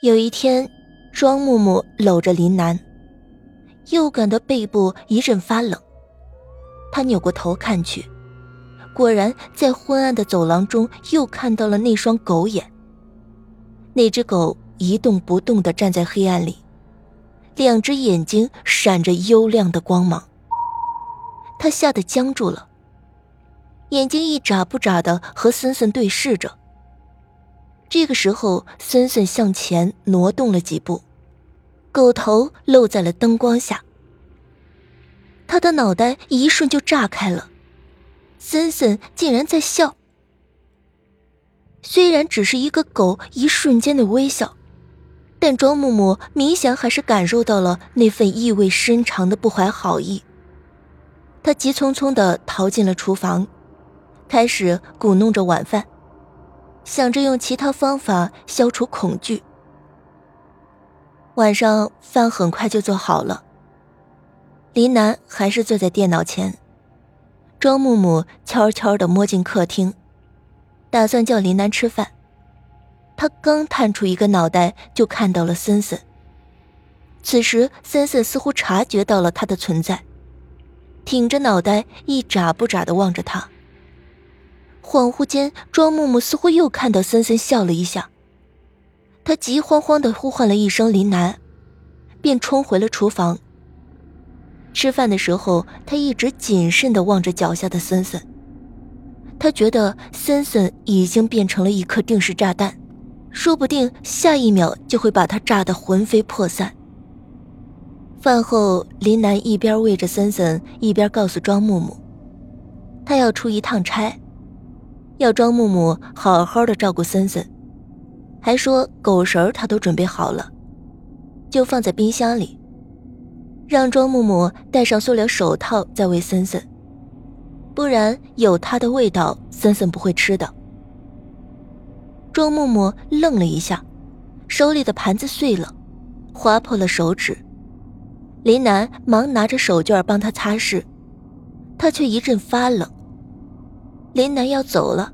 有一天，庄木木搂着林楠，又感到背部一阵发冷。他扭过头看去，果然在昏暗的走廊中又看到了那双狗眼。那只狗一动不动地站在黑暗里，两只眼睛闪着幽亮的光芒。他吓得僵住了，眼睛一眨不眨地和森森对视着。这个时候，森森向前挪动了几步，狗头露在了灯光下。他的脑袋一瞬就炸开了，森森竟然在笑。虽然只是一个狗一瞬间的微笑，但庄木木明显还是感受到了那份意味深长的不怀好意。他急匆匆的逃进了厨房，开始鼓弄着晚饭。想着用其他方法消除恐惧。晚上饭很快就做好了。林楠还是坐在电脑前，庄木木悄悄的摸进客厅，打算叫林楠吃饭。他刚探出一个脑袋，就看到了森森。此时，森森似乎察觉到了他的存在，挺着脑袋，一眨不眨的望着他。恍惚间，庄木木似乎又看到森森笑了一下。他急慌慌的呼唤了一声“林楠”，便冲回了厨房。吃饭的时候，他一直谨慎的望着脚下的森森。他觉得森森已经变成了一颗定时炸弹，说不定下一秒就会把他炸得魂飞魄散。饭后，林楠一边喂着森森，一边告诉庄木木，他要出一趟差。要庄木木好好的照顾森森，还说狗食他都准备好了，就放在冰箱里，让庄木木戴上塑料手套再喂森森，不然有它的味道，森森不会吃的。庄木木愣了一下，手里的盘子碎了，划破了手指。林楠忙拿着手绢帮他擦拭，他却一阵发冷。林楠要走了，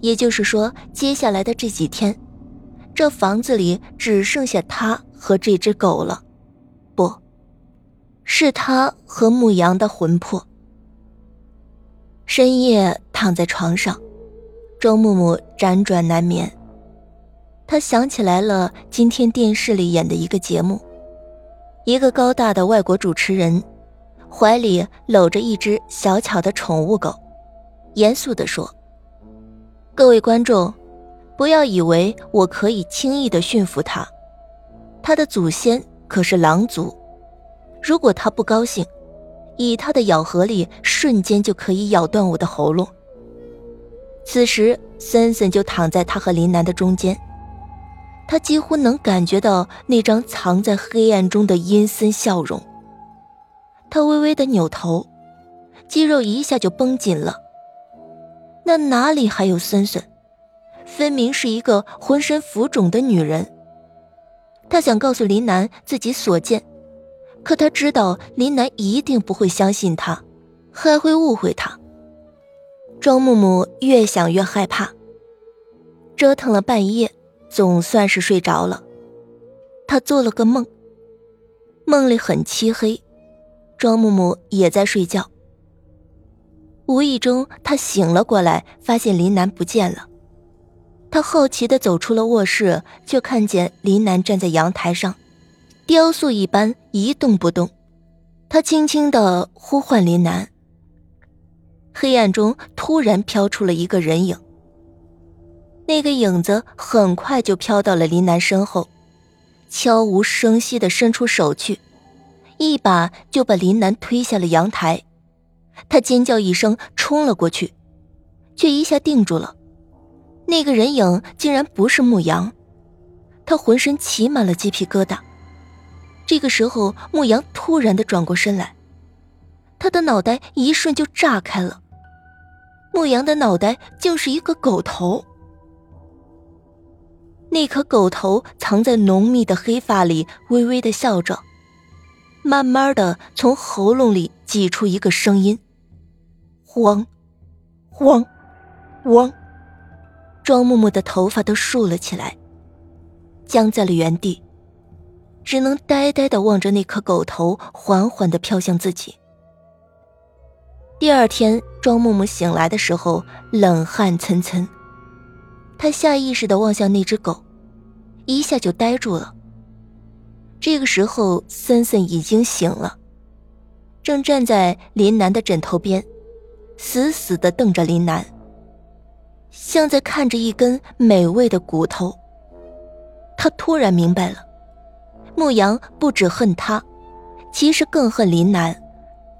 也就是说，接下来的这几天，这房子里只剩下他和这只狗了，不，是他和牧羊的魂魄。深夜躺在床上，周木木辗转难眠。他想起来了今天电视里演的一个节目，一个高大的外国主持人，怀里搂着一只小巧的宠物狗。严肃地说：“各位观众，不要以为我可以轻易的驯服它。它的祖先可是狼族，如果它不高兴，以它的咬合力，瞬间就可以咬断我的喉咙。”此时，森森就躺在他和林楠的中间，他几乎能感觉到那张藏在黑暗中的阴森笑容。他微微的扭头，肌肉一下就绷紧了。那哪里还有森森？分明是一个浑身浮肿的女人。他想告诉林楠自己所见，可他知道林楠一定不会相信他，还会误会他。庄木木越想越害怕，折腾了半夜，总算是睡着了。他做了个梦，梦里很漆黑，庄木木也在睡觉。无意中，他醒了过来，发现林楠不见了。他好奇地走出了卧室，就看见林楠站在阳台上，雕塑一般一动不动。他轻轻地呼唤林楠。黑暗中突然飘出了一个人影。那个影子很快就飘到了林楠身后，悄无声息地伸出手去，一把就把林楠推下了阳台。他尖叫一声，冲了过去，却一下定住了。那个人影竟然不是牧羊，他浑身起满了鸡皮疙瘩。这个时候，牧羊突然的转过身来，他的脑袋一瞬就炸开了。牧羊的脑袋竟是一个狗头，那颗狗头藏在浓密的黑发里，微微的笑着，慢慢的从喉咙里挤出一个声音。汪，汪，汪！庄木木的头发都竖了起来。僵在了原地，只能呆呆的望着那颗狗头缓缓的飘向自己。第二天，庄木木醒来的时候，冷汗涔涔。他下意识的望向那只狗，一下就呆住了。这个时候，森森已经醒了，正站在林南的枕头边，死死的瞪着林南，像在看着一根美味的骨头。他突然明白了，牧羊不止恨他，其实更恨林南。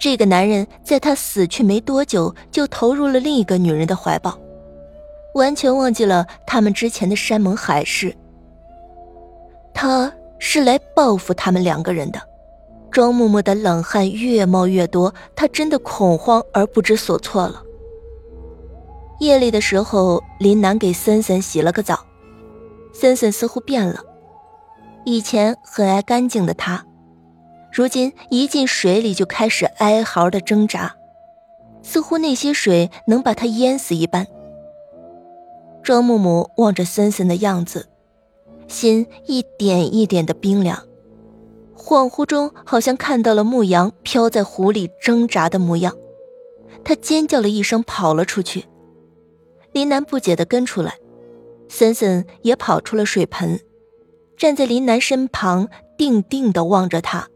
这个男人在他死去没多久，就投入了另一个女人的怀抱，完全忘记了他们之前的山盟海誓。他是来报复他们两个人的。庄木木的冷汗越冒越多，他真的恐慌而不知所措了。夜里的时候，林楠给森森洗了个澡，森森似乎变了，以前很爱干净的他。如今一进水里就开始哀嚎的挣扎，似乎那些水能把他淹死一般。庄木木望着森森的样子，心一点一点的冰凉，恍惚中好像看到了牧羊飘在湖里挣扎的模样，他尖叫了一声，跑了出去。林南不解的跟出来，森森也跑出了水盆，站在林南身旁，定定的望着他。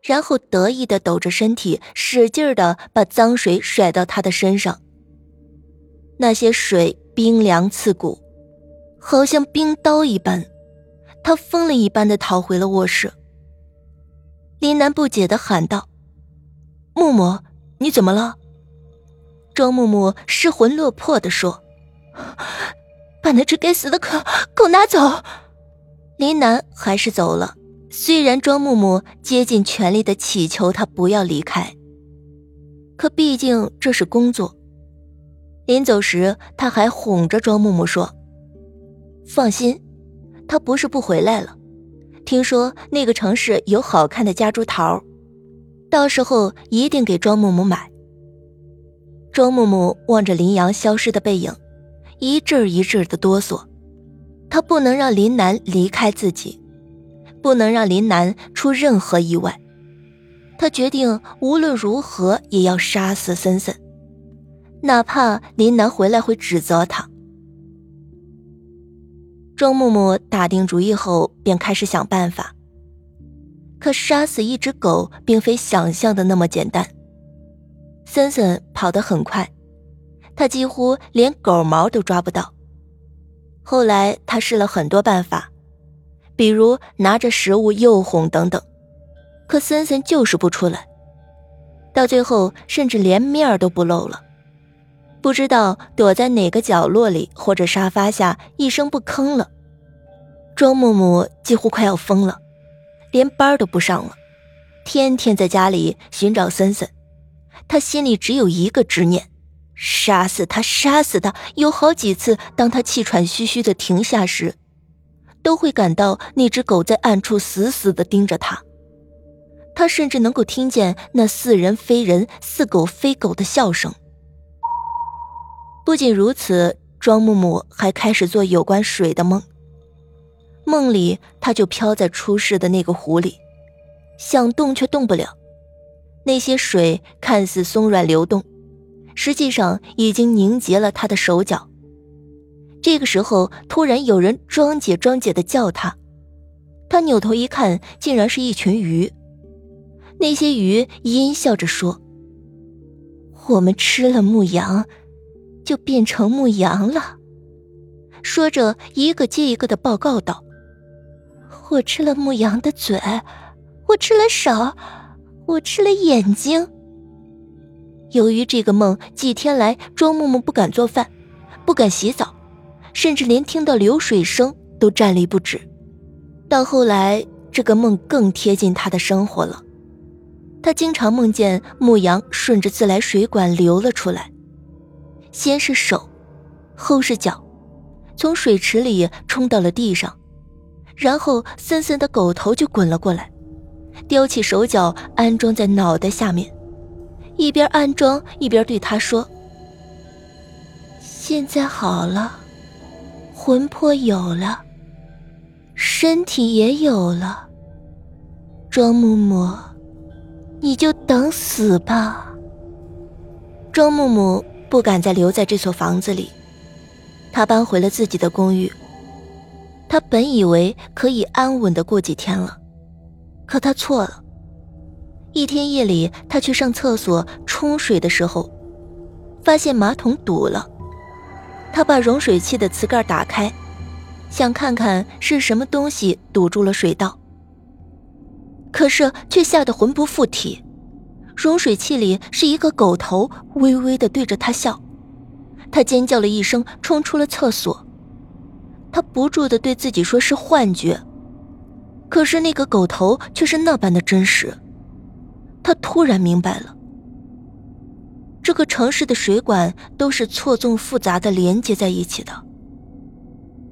然后得意的抖着身体，使劲的把脏水甩到他的身上。那些水冰凉刺骨，好像冰刀一般。他疯了一般的逃回了卧室。林楠不解的喊道：“木木，你怎么了？”庄木木失魂落魄的说：“把那只该死的狗狗拿走。”林楠还是走了。虽然庄木木竭尽全力的祈求他不要离开，可毕竟这是工作。临走时，他还哄着庄木木说：“放心，他不是不回来了。听说那个城市有好看的夹竹桃，到时候一定给庄木木买。”庄木木望着林阳消失的背影，一阵一阵的哆嗦。他不能让林南离开自己。不能让林南出任何意外，他决定无论如何也要杀死森森，哪怕林南回来会指责他。庄木木打定主意后，便开始想办法。可杀死一只狗并非想象的那么简单。森森跑得很快，他几乎连狗毛都抓不到。后来他试了很多办法。比如拿着食物诱哄等等，可森森就是不出来，到最后甚至连面都不露了，不知道躲在哪个角落里或者沙发下一声不吭了。庄木木几乎快要疯了，连班都不上了，天天在家里寻找森森，他心里只有一个执念：杀死他，杀死他。有好几次，当他气喘吁吁的停下时。都会感到那只狗在暗处死死地盯着他，他甚至能够听见那似人非人、似狗非狗的笑声。不仅如此，庄木木还开始做有关水的梦。梦里，他就飘在出事的那个湖里，想动却动不了。那些水看似松软流动，实际上已经凝结了他的手脚。这个时候，突然有人“庄姐，庄姐”的叫他，他扭头一看，竟然是一群鱼。那些鱼阴笑着说：“我们吃了牧羊，就变成牧羊了。”说着，一个接一个的报告道：“我吃了牧羊的嘴，我吃了手，我吃了眼睛。”由于这个梦，几天来庄木木不敢做饭，不敢洗澡。甚至连听到流水声都站立不止。到后来，这个梦更贴近他的生活了。他经常梦见牧羊顺着自来水管流了出来，先是手，后是脚，从水池里冲到了地上，然后森森的狗头就滚了过来，叼起手脚安装在脑袋下面，一边安装一边对他说：“现在好了。”魂魄有了，身体也有了。庄木木，你就等死吧。庄木木不敢再留在这所房子里，他搬回了自己的公寓。他本以为可以安稳的过几天了，可他错了。一天夜里，他去上厕所冲水的时候，发现马桶堵了。他把容水器的瓷盖打开，想看看是什么东西堵住了水道。可是却吓得魂不附体，融水器里是一个狗头，微微的对着他笑。他尖叫了一声，冲出了厕所。他不住的对自己说是幻觉，可是那个狗头却是那般的真实。他突然明白了，这个城市的水管都是错综复杂的连接在一起的。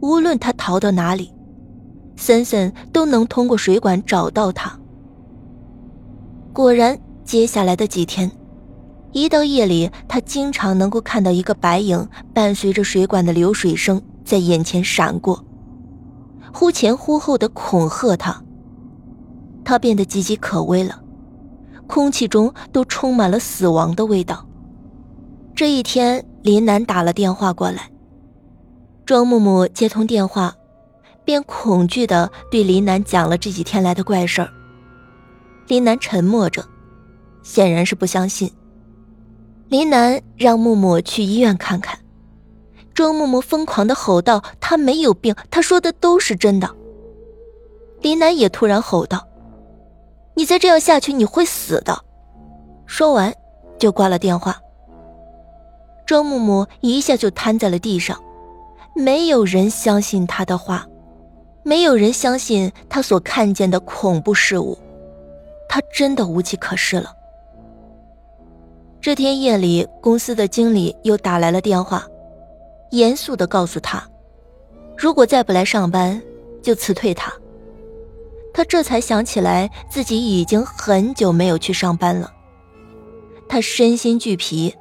无论他逃到哪里，森森都能通过水管找到他。果然，接下来的几天，一到夜里，他经常能够看到一个白影伴随着水管的流水声。在眼前闪过，忽前忽后的恐吓他。他变得岌岌可危了，空气中都充满了死亡的味道。这一天，林楠打了电话过来，庄木木接通电话，便恐惧的对林楠讲了这几天来的怪事儿。林楠沉默着，显然是不相信。林楠让木木去医院看看。庄木木疯狂的吼道：“他没有病，他说的都是真的。”林楠也突然吼道：“你再这样下去，你会死的！”说完，就挂了电话。庄木木一下就瘫在了地上，没有人相信他的话，没有人相信他所看见的恐怖事物，他真的无计可施了。这天夜里，公司的经理又打来了电话。严肃的告诉他，如果再不来上班，就辞退他。他这才想起来自己已经很久没有去上班了。他身心俱疲，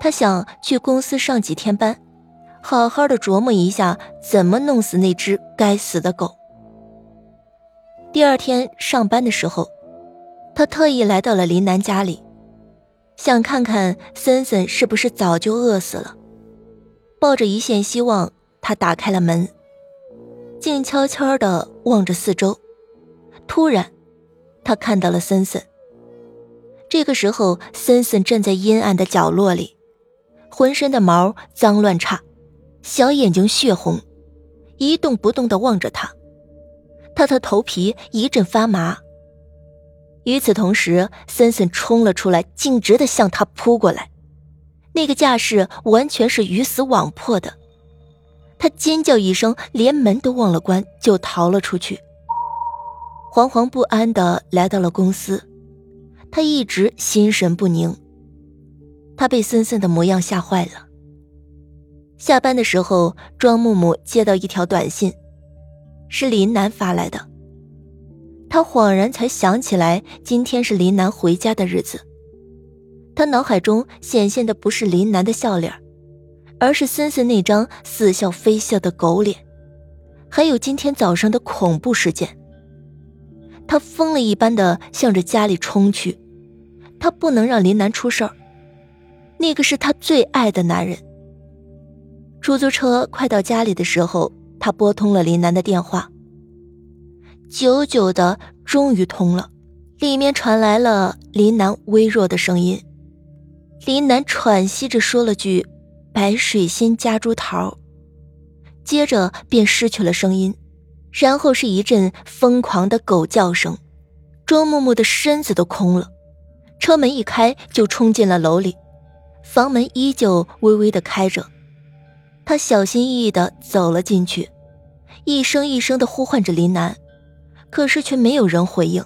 他想去公司上几天班，好好的琢磨一下怎么弄死那只该死的狗。第二天上班的时候，他特意来到了林南家里，想看看森森是不是早就饿死了。抱着一线希望，他打开了门，静悄悄的望着四周。突然，他看到了森森。这个时候，森森站在阴暗的角落里，浑身的毛脏乱差，小眼睛血红，一动不动的望着他。他的头皮一阵发麻。与此同时，森森冲了出来，径直的向他扑过来。那个架势完全是鱼死网破的，他尖叫一声，连门都忘了关，就逃了出去。惶惶不安的来到了公司，他一直心神不宁。他被森森的模样吓坏了。下班的时候，庄木木接到一条短信，是林南发来的。他恍然才想起来，今天是林南回家的日子。他脑海中显现的不是林南的笑脸，而是森森那张似笑非笑的狗脸，还有今天早上的恐怖事件。他疯了一般的向着家里冲去，他不能让林南出事儿，那个是他最爱的男人。出租车快到家里的时候，他拨通了林南的电话，久久的终于通了，里面传来了林楠微弱的声音。林楠喘息着说了句：“白水仙夹竹桃。”接着便失去了声音，然后是一阵疯狂的狗叫声。庄木木的身子都空了，车门一开就冲进了楼里，房门依旧微微的开着。他小心翼翼的走了进去，一声一声的呼唤着林楠，可是却没有人回应。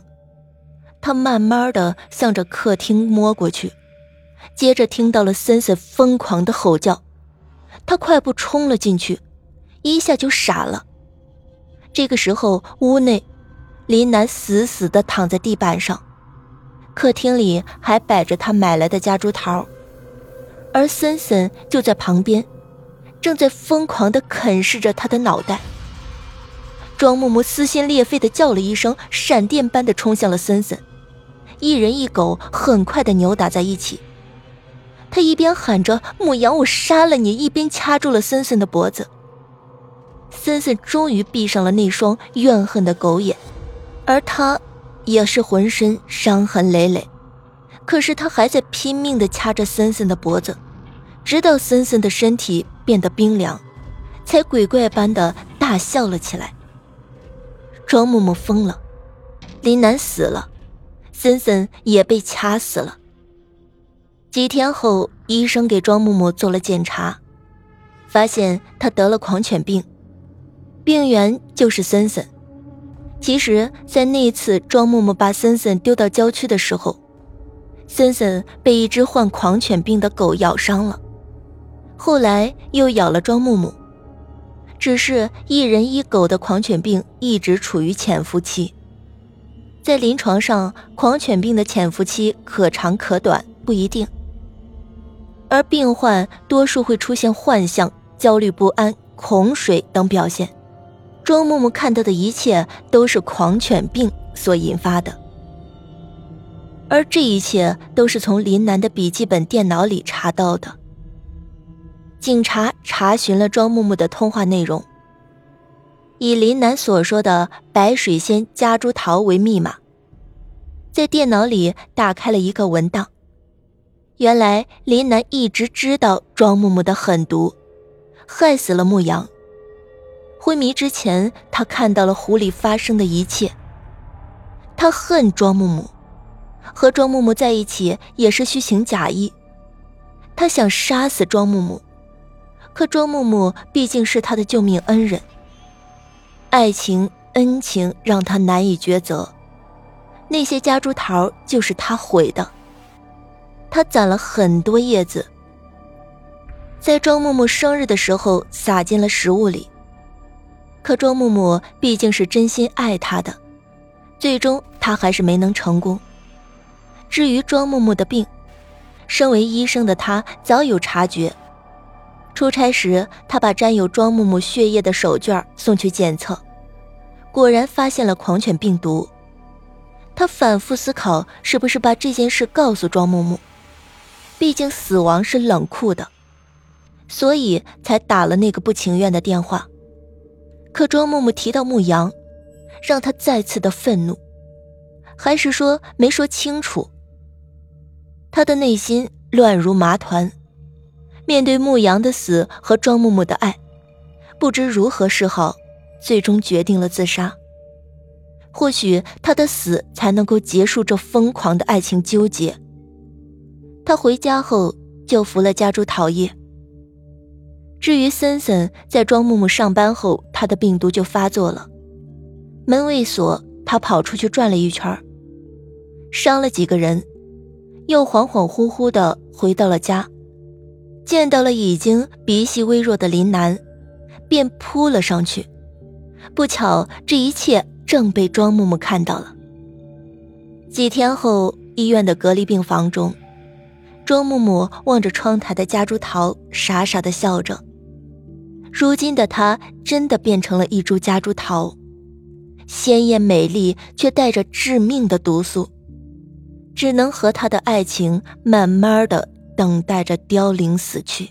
他慢慢的向着客厅摸过去。接着听到了森森疯狂的吼叫，他快步冲了进去，一下就傻了。这个时候，屋内，林楠死死的躺在地板上，客厅里还摆着他买来的夹竹桃，而森森就在旁边，正在疯狂的啃噬着他的脑袋。庄木木撕心裂肺的叫了一声，闪电般的冲向了森森。一人一狗很快的扭打在一起。他一边喊着“母羊，我杀了你”，一边掐住了森森的脖子。森森终于闭上了那双怨恨的狗眼，而他也是浑身伤痕累累。可是他还在拼命的掐着森森的脖子，直到森森的身体变得冰凉，才鬼怪般的大笑了起来。庄木木疯了，林楠死了，森森也被掐死了。几天后，医生给庄木木做了检查，发现他得了狂犬病，病源就是森森。其实，在那次庄木木把森森丢到郊区的时候。森森被一只患狂犬病的狗咬伤了，后来又咬了庄木木。只是一人一狗的狂犬病一直处于潜伏期，在临床上，狂犬病的潜伏期可长可短，不一定。而病患多数会出现幻象、焦虑不安、恐水等表现。庄木木看到的一切都是狂犬病所引发的。而这一切都是从林南的笔记本电脑里查到的。警察查询了庄木木的通话内容，以林南所说的“白水仙夹竹桃”为密码，在电脑里打开了一个文档。原来林南一直知道庄木木的狠毒，害死了牧羊。昏迷之前，他看到了湖里发生的一切。他恨庄木木。和庄木木在一起也是虚情假意，他想杀死庄木木，可庄木木毕竟是他的救命恩人。爱情恩情让他难以抉择，那些夹竹桃就是他毁的。他攒了很多叶子，在庄木木生日的时候撒进了食物里，可庄木木毕竟是真心爱他的，最终他还是没能成功。至于庄木木的病，身为医生的他早有察觉。出差时，他把沾有庄木木血液的手绢送去检测，果然发现了狂犬病毒。他反复思考，是不是把这件事告诉庄木木？毕竟死亡是冷酷的，所以才打了那个不情愿的电话。可庄木木提到牧羊，让他再次的愤怒，还是说没说清楚？他的内心乱如麻团，面对牧羊的死和庄木木的爱，不知如何是好，最终决定了自杀。或许他的死才能够结束这疯狂的爱情纠结。他回家后就服了家猪桃叶。至于森森，在庄木木上班后，他的病毒就发作了，门未锁，他跑出去转了一圈，伤了几个人。又恍恍惚惚的回到了家，见到了已经鼻息微弱的林楠，便扑了上去。不巧，这一切正被庄木木看到了。几天后，医院的隔离病房中，庄木木望着窗台的夹竹桃，傻傻的笑着。如今的她真的变成了一株夹竹桃，鲜艳美丽，却带着致命的毒素。只能和他的爱情慢慢的等待着凋零死去。